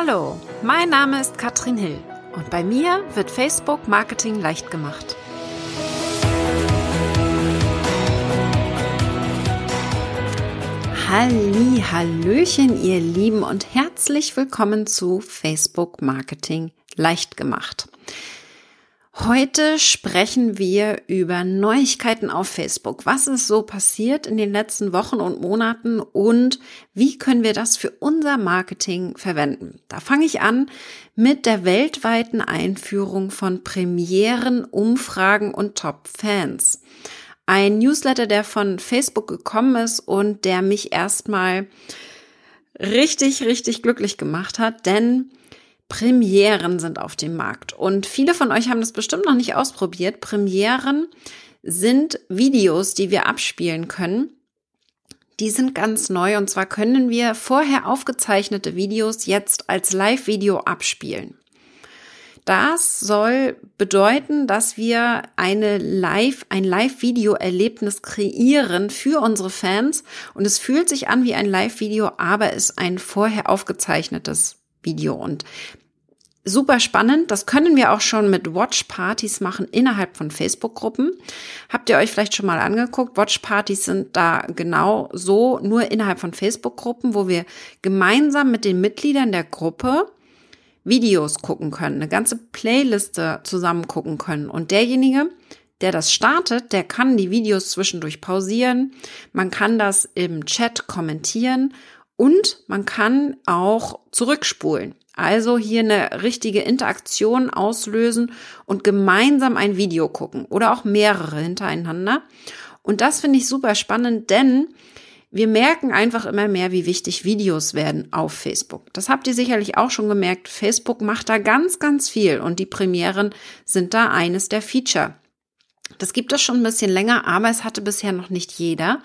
Hallo, mein Name ist Katrin Hill und bei mir wird Facebook Marketing leicht gemacht. Halli, Hallöchen, ihr Lieben und herzlich willkommen zu Facebook Marketing leicht gemacht. Heute sprechen wir über Neuigkeiten auf Facebook. Was ist so passiert in den letzten Wochen und Monaten und wie können wir das für unser Marketing verwenden? Da fange ich an mit der weltweiten Einführung von Premieren, Umfragen und Top-Fans. Ein Newsletter, der von Facebook gekommen ist und der mich erstmal richtig, richtig glücklich gemacht hat, denn Premieren sind auf dem Markt. Und viele von euch haben das bestimmt noch nicht ausprobiert. Premieren sind Videos, die wir abspielen können. Die sind ganz neu und zwar können wir vorher aufgezeichnete Videos jetzt als Live-Video abspielen. Das soll bedeuten, dass wir eine Live, ein Live-Video-Erlebnis kreieren für unsere Fans und es fühlt sich an wie ein Live-Video, aber ist ein vorher aufgezeichnetes Video und super spannend. Das können wir auch schon mit Watch-Partys machen innerhalb von Facebook-Gruppen. Habt ihr euch vielleicht schon mal angeguckt? Watch-Partys sind da genau so, nur innerhalb von Facebook-Gruppen, wo wir gemeinsam mit den Mitgliedern der Gruppe Videos gucken können, eine ganze Playliste zusammen gucken können. Und derjenige, der das startet, der kann die Videos zwischendurch pausieren. Man kann das im Chat kommentieren und man kann auch zurückspulen. Also hier eine richtige Interaktion auslösen und gemeinsam ein Video gucken oder auch mehrere hintereinander. Und das finde ich super spannend, denn wir merken einfach immer mehr, wie wichtig Videos werden auf Facebook. Das habt ihr sicherlich auch schon gemerkt. Facebook macht da ganz, ganz viel und die Premieren sind da eines der Feature. Das gibt es schon ein bisschen länger, aber es hatte bisher noch nicht jeder.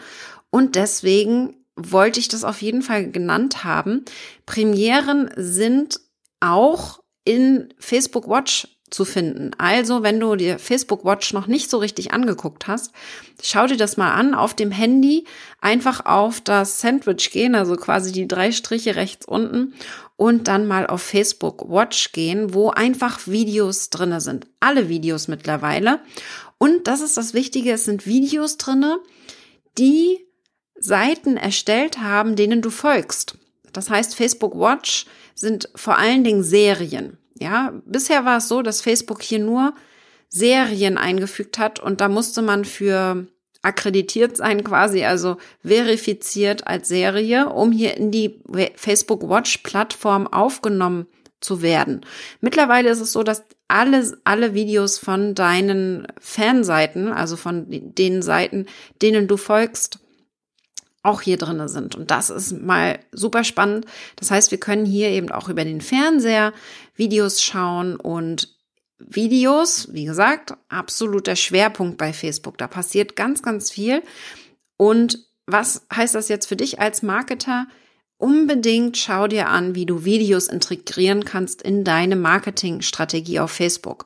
Und deswegen wollte ich das auf jeden Fall genannt haben. Premieren sind auch in Facebook Watch zu finden. Also, wenn du dir Facebook Watch noch nicht so richtig angeguckt hast, schau dir das mal an auf dem Handy, einfach auf das Sandwich gehen, also quasi die drei Striche rechts unten und dann mal auf Facebook Watch gehen, wo einfach Videos drinne sind. Alle Videos mittlerweile. Und das ist das Wichtige, es sind Videos drinne, die Seiten erstellt haben, denen du folgst. Das heißt, Facebook Watch sind vor allen Dingen Serien. Ja, bisher war es so, dass Facebook hier nur Serien eingefügt hat und da musste man für akkreditiert sein quasi, also verifiziert als Serie, um hier in die Facebook Watch Plattform aufgenommen zu werden. Mittlerweile ist es so, dass alle, alle Videos von deinen Fanseiten, also von den Seiten, denen du folgst, auch hier drinne sind. Und das ist mal super spannend. Das heißt, wir können hier eben auch über den Fernseher Videos schauen und Videos, wie gesagt, absoluter Schwerpunkt bei Facebook. Da passiert ganz, ganz viel. Und was heißt das jetzt für dich als Marketer? Unbedingt schau dir an, wie du Videos integrieren kannst in deine Marketingstrategie auf Facebook.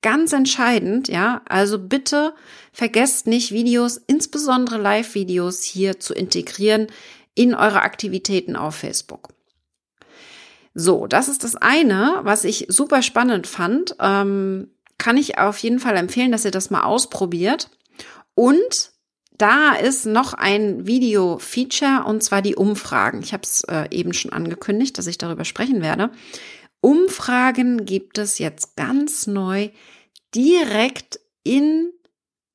Ganz entscheidend, ja, also bitte vergesst nicht, Videos, insbesondere Live-Videos hier zu integrieren in eure Aktivitäten auf Facebook. So, das ist das eine, was ich super spannend fand. Ähm, kann ich auf jeden Fall empfehlen, dass ihr das mal ausprobiert. Und da ist noch ein Video-Feature und zwar die Umfragen. Ich habe es äh, eben schon angekündigt, dass ich darüber sprechen werde. Umfragen gibt es jetzt ganz neu direkt in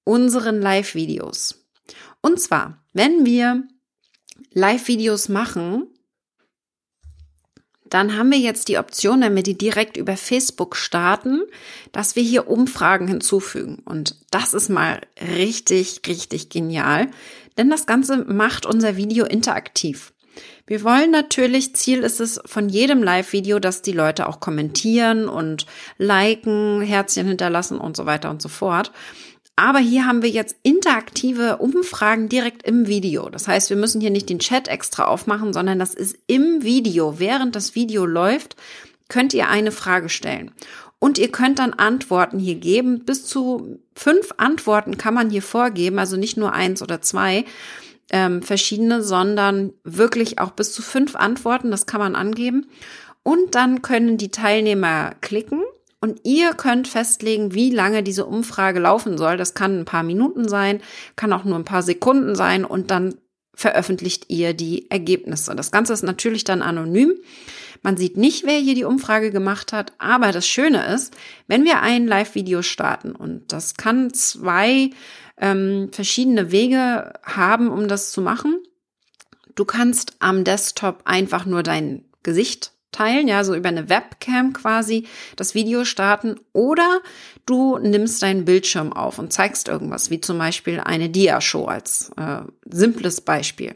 unseren Live-Videos. Und zwar, wenn wir Live-Videos machen, dann haben wir jetzt die Option, wenn wir die direkt über Facebook starten, dass wir hier Umfragen hinzufügen. Und das ist mal richtig, richtig genial, denn das Ganze macht unser Video interaktiv. Wir wollen natürlich, Ziel ist es von jedem Live-Video, dass die Leute auch kommentieren und liken, Herzchen hinterlassen und so weiter und so fort. Aber hier haben wir jetzt interaktive Umfragen direkt im Video. Das heißt, wir müssen hier nicht den Chat extra aufmachen, sondern das ist im Video. Während das Video läuft, könnt ihr eine Frage stellen. Und ihr könnt dann Antworten hier geben. Bis zu fünf Antworten kann man hier vorgeben, also nicht nur eins oder zwei ähm, verschiedene, sondern wirklich auch bis zu fünf Antworten, das kann man angeben. Und dann können die Teilnehmer klicken und ihr könnt festlegen, wie lange diese Umfrage laufen soll. Das kann ein paar Minuten sein, kann auch nur ein paar Sekunden sein und dann veröffentlicht ihr die Ergebnisse. Das Ganze ist natürlich dann anonym. Man sieht nicht, wer hier die Umfrage gemacht hat, aber das Schöne ist, wenn wir ein Live-Video starten und das kann zwei ähm, verschiedene Wege haben, um das zu machen. Du kannst am Desktop einfach nur dein Gesicht teilen, ja, so über eine Webcam quasi das Video starten oder du nimmst deinen Bildschirm auf und zeigst irgendwas, wie zum Beispiel eine Dia-Show als äh, simples Beispiel.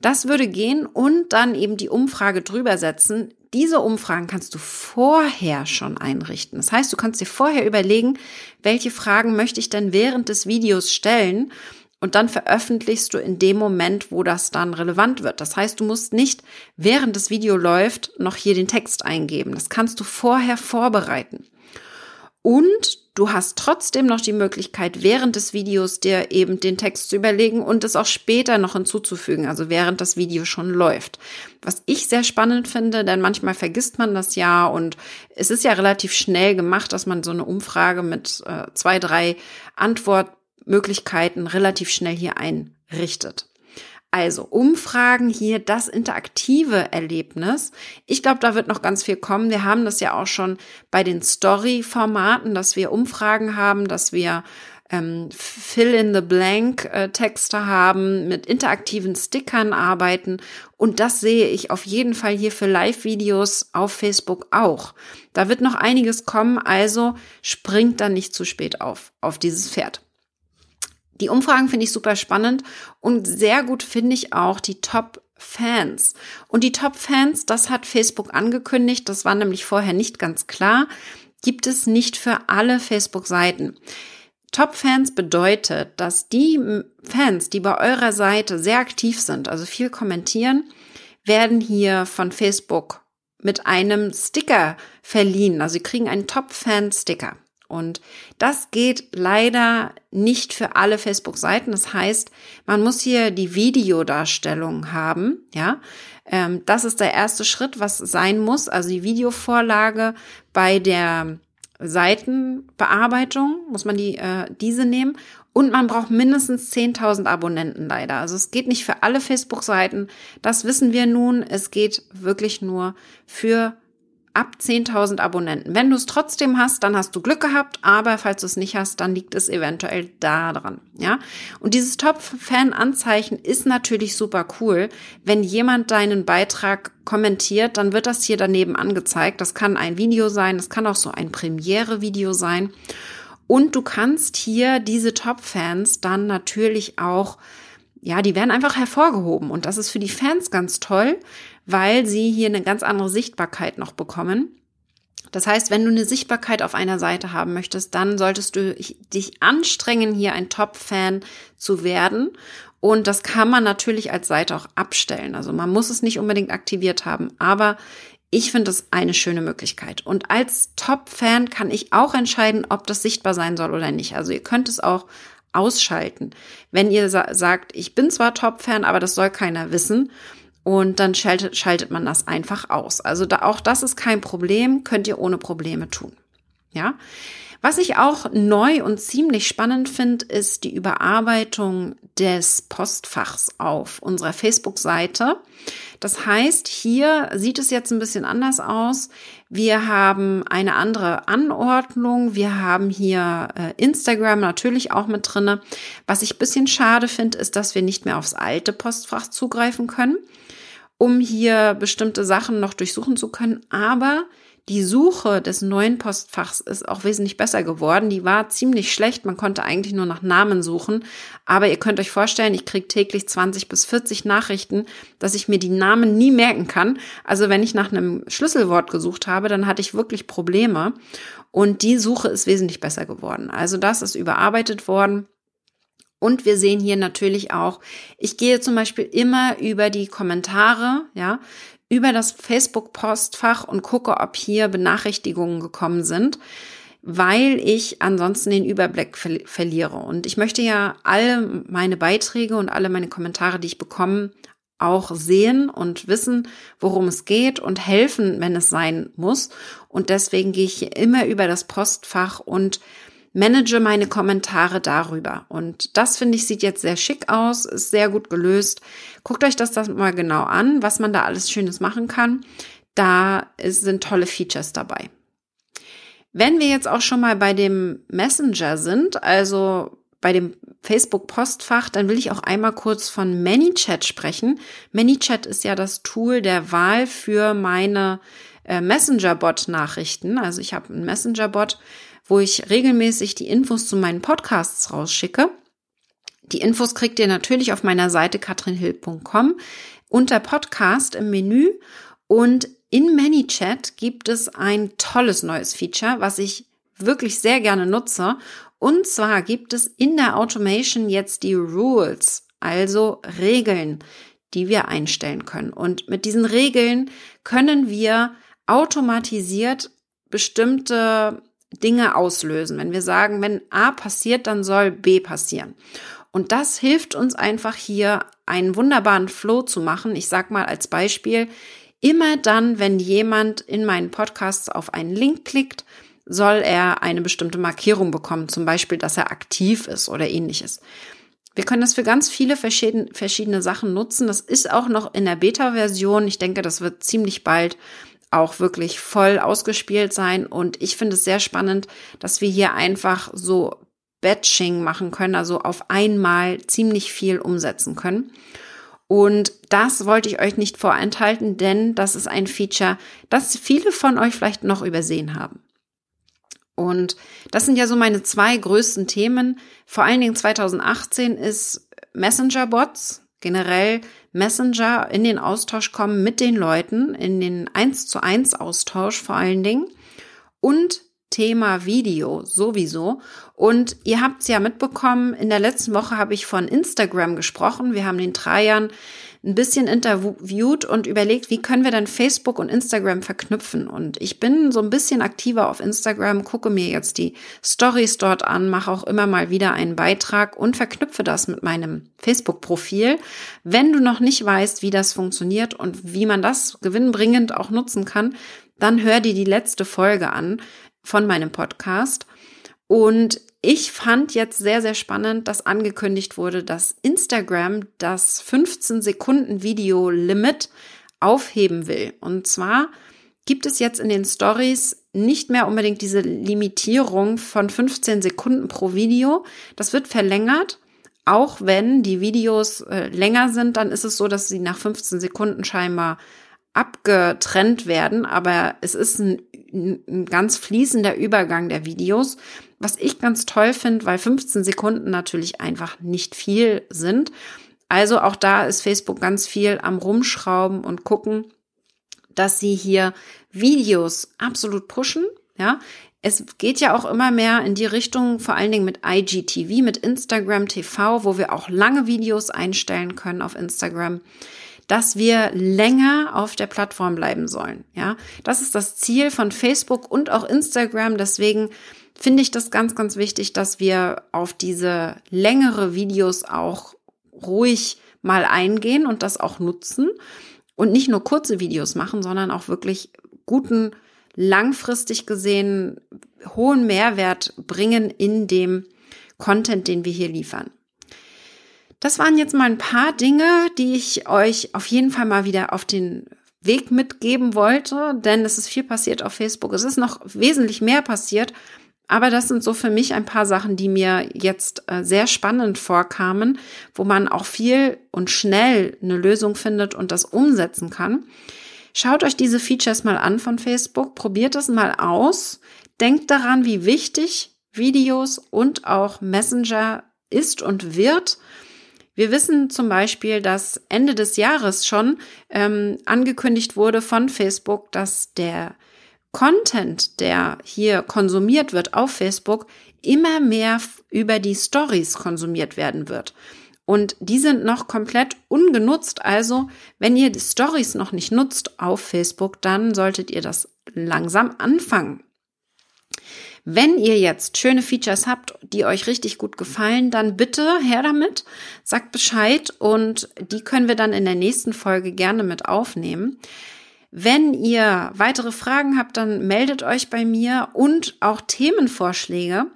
Das würde gehen und dann eben die Umfrage drüber setzen. Diese Umfragen kannst du vorher schon einrichten. Das heißt, du kannst dir vorher überlegen, welche Fragen möchte ich denn während des Videos stellen und dann veröffentlichst du in dem Moment, wo das dann relevant wird. Das heißt, du musst nicht während das Video läuft noch hier den Text eingeben. Das kannst du vorher vorbereiten. Und du hast trotzdem noch die Möglichkeit, während des Videos dir eben den Text zu überlegen und es auch später noch hinzuzufügen, also während das Video schon läuft. Was ich sehr spannend finde, denn manchmal vergisst man das ja und es ist ja relativ schnell gemacht, dass man so eine Umfrage mit äh, zwei, drei Antwortmöglichkeiten relativ schnell hier einrichtet. Also Umfragen hier, das interaktive Erlebnis. Ich glaube, da wird noch ganz viel kommen. Wir haben das ja auch schon bei den Story-Formaten, dass wir Umfragen haben, dass wir ähm, Fill-in-the-Blank-Texte äh, haben, mit interaktiven Stickern arbeiten. Und das sehe ich auf jeden Fall hier für Live-Videos auf Facebook auch. Da wird noch einiges kommen, also springt dann nicht zu spät auf, auf dieses Pferd. Die Umfragen finde ich super spannend und sehr gut finde ich auch die Top Fans. Und die Top Fans, das hat Facebook angekündigt, das war nämlich vorher nicht ganz klar, gibt es nicht für alle Facebook-Seiten. Top Fans bedeutet, dass die Fans, die bei eurer Seite sehr aktiv sind, also viel kommentieren, werden hier von Facebook mit einem Sticker verliehen. Also sie kriegen einen Top Fan Sticker. Und das geht leider nicht für alle Facebook-Seiten. Das heißt, man muss hier die Videodarstellung haben, ja. Ähm, das ist der erste Schritt, was sein muss. Also die Videovorlage bei der Seitenbearbeitung muss man die, äh, diese nehmen. Und man braucht mindestens 10.000 Abonnenten leider. Also es geht nicht für alle Facebook-Seiten. Das wissen wir nun. Es geht wirklich nur für ab 10.000 Abonnenten. Wenn du es trotzdem hast, dann hast du Glück gehabt, aber falls du es nicht hast, dann liegt es eventuell da dran, ja? Und dieses Top-Fan-Anzeichen ist natürlich super cool. Wenn jemand deinen Beitrag kommentiert, dann wird das hier daneben angezeigt. Das kann ein Video sein, das kann auch so ein Premiere-Video sein. Und du kannst hier diese Top-Fans dann natürlich auch ja, die werden einfach hervorgehoben und das ist für die Fans ganz toll, weil sie hier eine ganz andere Sichtbarkeit noch bekommen. Das heißt, wenn du eine Sichtbarkeit auf einer Seite haben möchtest, dann solltest du dich anstrengen, hier ein Top-Fan zu werden. Und das kann man natürlich als Seite auch abstellen. Also man muss es nicht unbedingt aktiviert haben, aber ich finde es eine schöne Möglichkeit. Und als Top-Fan kann ich auch entscheiden, ob das sichtbar sein soll oder nicht. Also ihr könnt es auch ausschalten. Wenn ihr sagt, ich bin zwar Top-Fan, aber das soll keiner wissen, und dann schaltet, schaltet man das einfach aus. Also da, auch das ist kein Problem, könnt ihr ohne Probleme tun. Ja. Was ich auch neu und ziemlich spannend finde, ist die Überarbeitung des Postfachs auf unserer Facebook-Seite. Das heißt, hier sieht es jetzt ein bisschen anders aus. Wir haben eine andere Anordnung. Wir haben hier äh, Instagram natürlich auch mit drinne. Was ich bisschen schade finde, ist, dass wir nicht mehr aufs alte Postfach zugreifen können um hier bestimmte Sachen noch durchsuchen zu können. Aber die Suche des neuen Postfachs ist auch wesentlich besser geworden. Die war ziemlich schlecht. Man konnte eigentlich nur nach Namen suchen. Aber ihr könnt euch vorstellen, ich kriege täglich 20 bis 40 Nachrichten, dass ich mir die Namen nie merken kann. Also wenn ich nach einem Schlüsselwort gesucht habe, dann hatte ich wirklich Probleme. Und die Suche ist wesentlich besser geworden. Also das ist überarbeitet worden. Und wir sehen hier natürlich auch, ich gehe zum Beispiel immer über die Kommentare, ja, über das Facebook-Postfach und gucke, ob hier Benachrichtigungen gekommen sind, weil ich ansonsten den Überblick ver verliere. Und ich möchte ja alle meine Beiträge und alle meine Kommentare, die ich bekomme, auch sehen und wissen, worum es geht und helfen, wenn es sein muss. Und deswegen gehe ich hier immer über das Postfach und manage meine Kommentare darüber. Und das finde ich sieht jetzt sehr schick aus, ist sehr gut gelöst. Guckt euch das, das mal genau an, was man da alles Schönes machen kann. Da sind tolle Features dabei. Wenn wir jetzt auch schon mal bei dem Messenger sind, also bei dem Facebook Postfach, dann will ich auch einmal kurz von ManyChat sprechen. ManyChat ist ja das Tool der Wahl für meine äh, Messenger-Bot-Nachrichten. Also ich habe einen Messenger-Bot, wo ich regelmäßig die Infos zu meinen Podcasts rausschicke. Die Infos kriegt ihr natürlich auf meiner Seite katrinhill.com unter Podcast im Menü und in ManyChat gibt es ein tolles neues Feature, was ich wirklich sehr gerne nutze. Und zwar gibt es in der Automation jetzt die Rules, also Regeln, die wir einstellen können. Und mit diesen Regeln können wir automatisiert bestimmte Dinge auslösen. Wenn wir sagen, wenn A passiert, dann soll B passieren. Und das hilft uns einfach hier einen wunderbaren Flow zu machen. Ich sag mal als Beispiel, immer dann, wenn jemand in meinen Podcasts auf einen Link klickt, soll er eine bestimmte Markierung bekommen, zum Beispiel, dass er aktiv ist oder ähnliches. Wir können das für ganz viele verschiedene Sachen nutzen. Das ist auch noch in der Beta-Version. Ich denke, das wird ziemlich bald auch wirklich voll ausgespielt sein. Und ich finde es sehr spannend, dass wir hier einfach so Batching machen können, also auf einmal ziemlich viel umsetzen können. Und das wollte ich euch nicht vorenthalten, denn das ist ein Feature, das viele von euch vielleicht noch übersehen haben. Und das sind ja so meine zwei größten Themen. Vor allen Dingen 2018 ist Messenger-Bots, generell Messenger in den Austausch kommen mit den Leuten, in den 1 zu 1 Austausch vor allen Dingen und Thema Video sowieso. Und ihr habt es ja mitbekommen, in der letzten Woche habe ich von Instagram gesprochen. Wir haben den Dreiern ein bisschen interviewt und überlegt, wie können wir denn Facebook und Instagram verknüpfen. Und ich bin so ein bisschen aktiver auf Instagram, gucke mir jetzt die Stories dort an, mache auch immer mal wieder einen Beitrag und verknüpfe das mit meinem Facebook-Profil. Wenn du noch nicht weißt, wie das funktioniert und wie man das gewinnbringend auch nutzen kann, dann hör dir die letzte Folge an von meinem Podcast. Und ich fand jetzt sehr, sehr spannend, dass angekündigt wurde, dass Instagram das 15 Sekunden Video Limit aufheben will. Und zwar gibt es jetzt in den Stories nicht mehr unbedingt diese Limitierung von 15 Sekunden pro Video. Das wird verlängert. Auch wenn die Videos äh, länger sind, dann ist es so, dass sie nach 15 Sekunden scheinbar abgetrennt werden. Aber es ist ein, ein ganz fließender Übergang der Videos. Was ich ganz toll finde, weil 15 Sekunden natürlich einfach nicht viel sind. Also auch da ist Facebook ganz viel am Rumschrauben und gucken, dass sie hier Videos absolut pushen. Ja, es geht ja auch immer mehr in die Richtung, vor allen Dingen mit IGTV, mit Instagram TV, wo wir auch lange Videos einstellen können auf Instagram, dass wir länger auf der Plattform bleiben sollen. Ja, das ist das Ziel von Facebook und auch Instagram. Deswegen finde ich das ganz, ganz wichtig, dass wir auf diese längere Videos auch ruhig mal eingehen und das auch nutzen und nicht nur kurze Videos machen, sondern auch wirklich guten, langfristig gesehen hohen Mehrwert bringen in dem Content, den wir hier liefern. Das waren jetzt mal ein paar Dinge, die ich euch auf jeden Fall mal wieder auf den Weg mitgeben wollte, denn es ist viel passiert auf Facebook. Es ist noch wesentlich mehr passiert, aber das sind so für mich ein paar Sachen, die mir jetzt äh, sehr spannend vorkamen, wo man auch viel und schnell eine Lösung findet und das umsetzen kann. Schaut euch diese Features mal an von Facebook, probiert es mal aus, denkt daran, wie wichtig Videos und auch Messenger ist und wird. Wir wissen zum Beispiel, dass Ende des Jahres schon ähm, angekündigt wurde von Facebook, dass der Content, der hier konsumiert wird auf Facebook, immer mehr über die Stories konsumiert werden wird. Und die sind noch komplett ungenutzt. Also, wenn ihr die Stories noch nicht nutzt auf Facebook, dann solltet ihr das langsam anfangen. Wenn ihr jetzt schöne Features habt, die euch richtig gut gefallen, dann bitte her damit, sagt Bescheid und die können wir dann in der nächsten Folge gerne mit aufnehmen. Wenn ihr weitere Fragen habt, dann meldet euch bei mir und auch Themenvorschläge.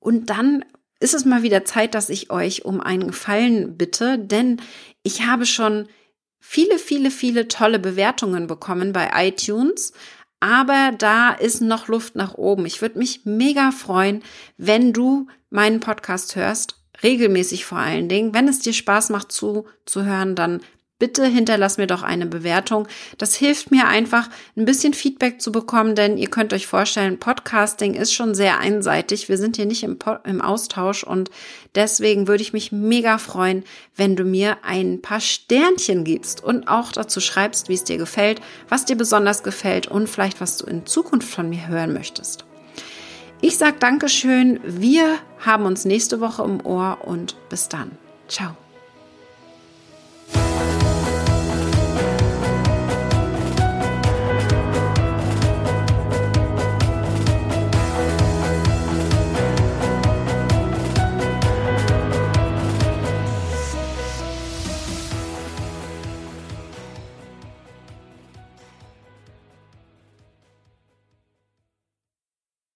Und dann ist es mal wieder Zeit, dass ich euch um einen Gefallen bitte, denn ich habe schon viele, viele, viele tolle Bewertungen bekommen bei iTunes. Aber da ist noch Luft nach oben. Ich würde mich mega freuen, wenn du meinen Podcast hörst, regelmäßig vor allen Dingen. Wenn es dir Spaß macht zu, zu hören, dann bitte hinterlass mir doch eine Bewertung. Das hilft mir einfach, ein bisschen Feedback zu bekommen, denn ihr könnt euch vorstellen, Podcasting ist schon sehr einseitig. Wir sind hier nicht im, im Austausch und deswegen würde ich mich mega freuen, wenn du mir ein paar Sternchen gibst und auch dazu schreibst, wie es dir gefällt, was dir besonders gefällt und vielleicht was du in Zukunft von mir hören möchtest. Ich sage Dankeschön. Wir haben uns nächste Woche im Ohr und bis dann. Ciao.